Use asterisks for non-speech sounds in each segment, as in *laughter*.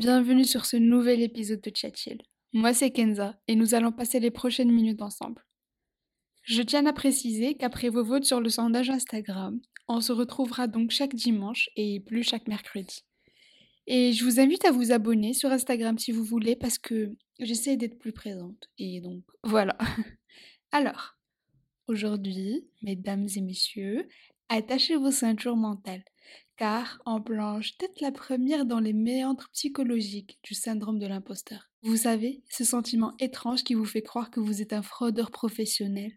bienvenue sur ce nouvel épisode de Chat Moi c'est Kenza et nous allons passer les prochaines minutes ensemble. Je tiens à préciser qu'après vos votes sur le sondage Instagram, on se retrouvera donc chaque dimanche et plus chaque mercredi. Et je vous invite à vous abonner sur Instagram si vous voulez parce que j'essaie d'être plus présente. Et donc voilà. *laughs* Alors, aujourd'hui, mesdames et messieurs, attachez vos ceintures mentales car on plonge peut-être la première dans les méandres psychologiques du syndrome de l'imposteur. Vous savez, ce sentiment étrange qui vous fait croire que vous êtes un fraudeur professionnel,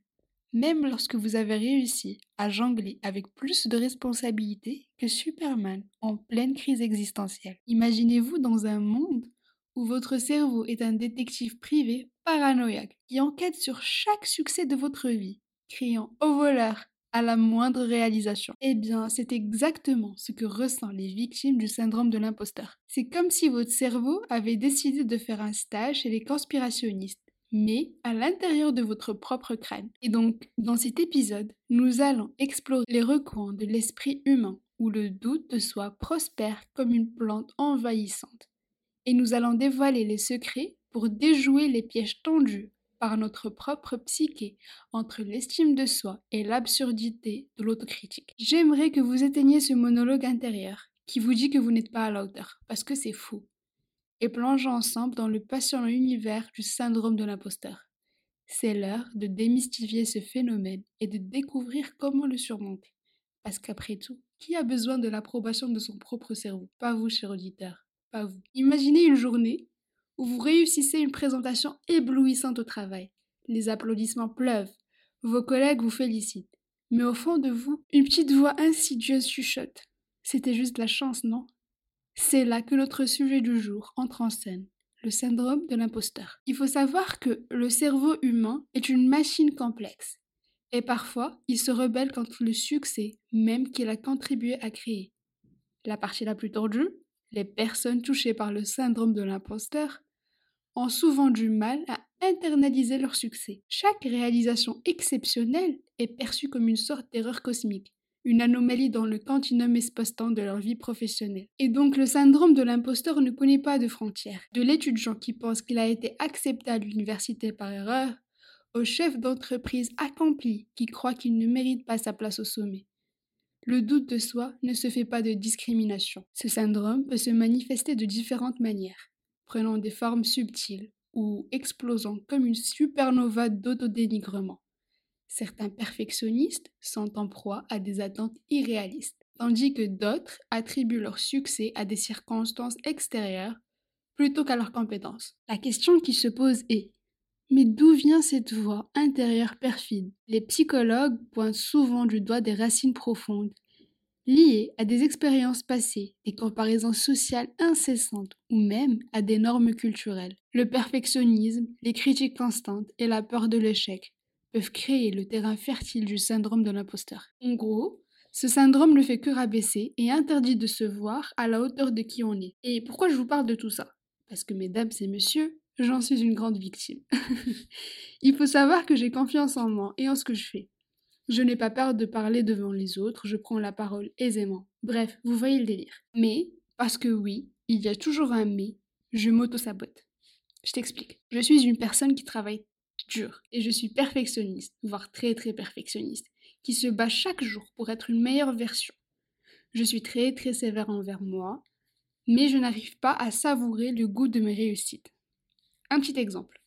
même lorsque vous avez réussi à jongler avec plus de responsabilités que Superman en pleine crise existentielle. Imaginez-vous dans un monde où votre cerveau est un détective privé paranoïaque qui enquête sur chaque succès de votre vie, criant au voleur à la moindre réalisation. Eh bien, c'est exactement ce que ressentent les victimes du syndrome de l'imposteur. C'est comme si votre cerveau avait décidé de faire un stage chez les conspirationnistes mais à l'intérieur de votre propre crâne. Et donc, dans cet épisode, nous allons explorer les recoins de l'esprit humain, où le doute de soi prospère comme une plante envahissante. Et nous allons dévoiler les secrets pour déjouer les pièges tendus par notre propre psyché entre l'estime de soi et l'absurdité de l'autocritique. J'aimerais que vous éteigniez ce monologue intérieur qui vous dit que vous n'êtes pas à la hauteur, parce que c'est fou, et plongeons ensemble dans le passionnant univers du syndrome de l'imposteur. C'est l'heure de démystifier ce phénomène et de découvrir comment le surmonter. Parce qu'après tout, qui a besoin de l'approbation de son propre cerveau? Pas vous, cher auditeur, pas vous. Imaginez une journée où vous réussissez une présentation éblouissante au travail. Les applaudissements pleuvent, vos collègues vous félicitent. Mais au fond de vous, une petite voix insidieuse chuchote. C'était juste la chance, non? C'est là que notre sujet du jour entre en scène, le syndrome de l'imposteur. Il faut savoir que le cerveau humain est une machine complexe. Et parfois, il se rebelle contre le succès même qu'il a contribué à créer. La partie la plus tordue, les personnes touchées par le syndrome de l'imposteur ont souvent du mal à internaliser leur succès. Chaque réalisation exceptionnelle est perçue comme une sorte d'erreur cosmique, une anomalie dans le continuum espace-temps de leur vie professionnelle. Et donc le syndrome de l'imposteur ne connaît pas de frontières. De l'étudiant qui pense qu'il a été accepté à l'université par erreur, au chef d'entreprise accompli qui croit qu'il ne mérite pas sa place au sommet. Le doute de soi ne se fait pas de discrimination. Ce syndrome peut se manifester de différentes manières prenant des formes subtiles ou explosant comme une supernova d'autodénigrement. Certains perfectionnistes sont en proie à des attentes irréalistes, tandis que d'autres attribuent leur succès à des circonstances extérieures plutôt qu'à leurs compétences. La question qui se pose est mais d'où vient cette voix intérieure perfide? Les psychologues pointent souvent du doigt des racines profondes liées à des expériences passées, des comparaisons sociales incessantes ou même à des normes culturelles. Le perfectionnisme, les critiques constantes et la peur de l'échec peuvent créer le terrain fertile du syndrome de l'imposteur. En gros, ce syndrome ne fait que rabaisser et interdit de se voir à la hauteur de qui on est. Et pourquoi je vous parle de tout ça? Parce que mesdames et messieurs, j'en suis une grande victime. *laughs* Il faut savoir que j'ai confiance en moi et en ce que je fais. Je n'ai pas peur de parler devant les autres, je prends la parole aisément. Bref, vous voyez le délire. Mais, parce que oui, il y a toujours un mais, je m'auto-sabote. Je t'explique. Je suis une personne qui travaille dur et je suis perfectionniste, voire très très perfectionniste, qui se bat chaque jour pour être une meilleure version. Je suis très très sévère envers moi, mais je n'arrive pas à savourer le goût de mes réussites. Un petit exemple.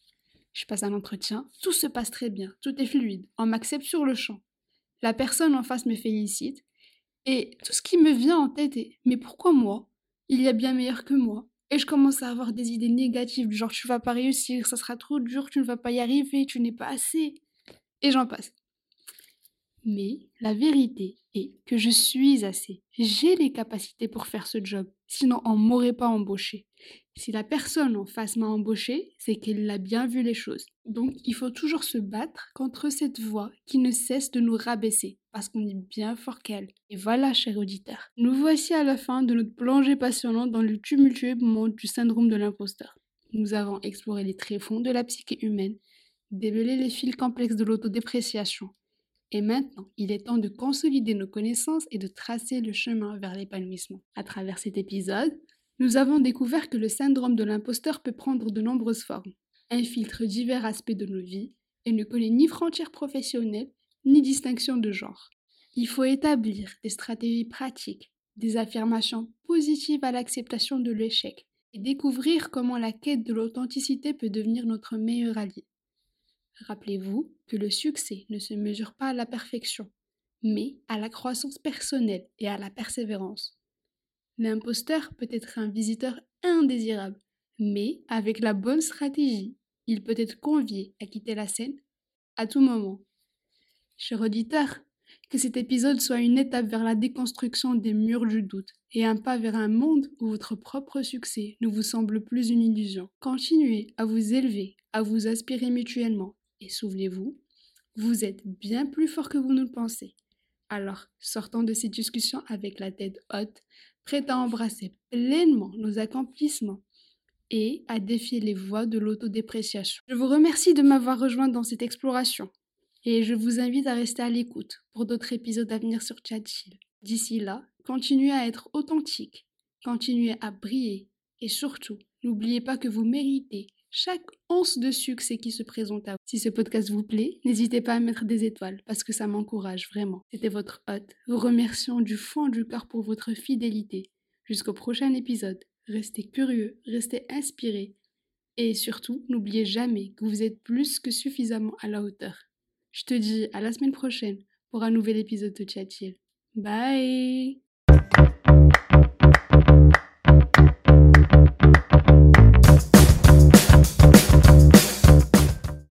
Je passe un entretien, tout se passe très bien, tout est fluide, on m'accepte sur le champ. La personne en face me félicite, et tout ce qui me vient en tête est Mais pourquoi moi? Il y a bien meilleur que moi. Et je commence à avoir des idées négatives, genre tu vas pas réussir, ça sera trop dur, tu ne vas pas y arriver, tu n'es pas assez. Et j'en passe. Mais la vérité est que je suis assez. J'ai les capacités pour faire ce job, sinon on m'aurait pas embauché. Si la personne en face m'a embauché, c'est qu'elle a bien vu les choses. Donc il faut toujours se battre contre cette voix qui ne cesse de nous rabaisser, parce qu'on est bien fort qu'elle. Et voilà, cher auditeur, nous voici à la fin de notre plongée passionnante dans le tumultueux monde du syndrome de l'imposteur. Nous avons exploré les tréfonds de la psyché humaine, démêlé les fils complexes de l'autodépréciation, et maintenant, il est temps de consolider nos connaissances et de tracer le chemin vers l'épanouissement. À travers cet épisode, Nous avons découvert que le syndrome de l'imposteur peut prendre de nombreuses formes, infiltre divers aspects de nos vies et ne connaît ni frontières professionnelles ni distinction de genre. Il faut établir des stratégies pratiques, des affirmations positives à l'acceptation de l'échec et découvrir comment la quête de l'authenticité peut devenir notre meilleur allié. Rappelez-vous que le succès ne se mesure pas à la perfection, mais à la croissance personnelle et à la persévérance. L'imposteur peut être un visiteur indésirable, mais avec la bonne stratégie, il peut être convié à quitter la scène à tout moment. Cher auditeur, que cet épisode soit une étape vers la déconstruction des murs du doute et un pas vers un monde où votre propre succès ne vous semble plus une illusion. Continuez à vous élever, à vous aspirer mutuellement et souvenez-vous, vous êtes bien plus fort que vous ne le pensez. Alors, sortons de ces discussions avec la tête haute, prête à embrasser pleinement nos accomplissements et à défier les voies de l'autodépréciation. Je vous remercie de m'avoir rejoint dans cette exploration et je vous invite à rester à l'écoute pour d'autres épisodes à venir sur Chill. D'ici là, continuez à être authentique, continuez à briller et surtout, n'oubliez pas que vous méritez chaque once de succès qui se présente à vous. Si ce podcast vous plaît, n'hésitez pas à mettre des étoiles parce que ça m'encourage vraiment. C'était votre hôte, vous remercions du fond du cœur pour votre fidélité. Jusqu'au prochain épisode, restez curieux, restez inspirés et surtout, n'oubliez jamais que vous êtes plus que suffisamment à la hauteur. Je te dis à la semaine prochaine pour un nouvel épisode de Chat Bye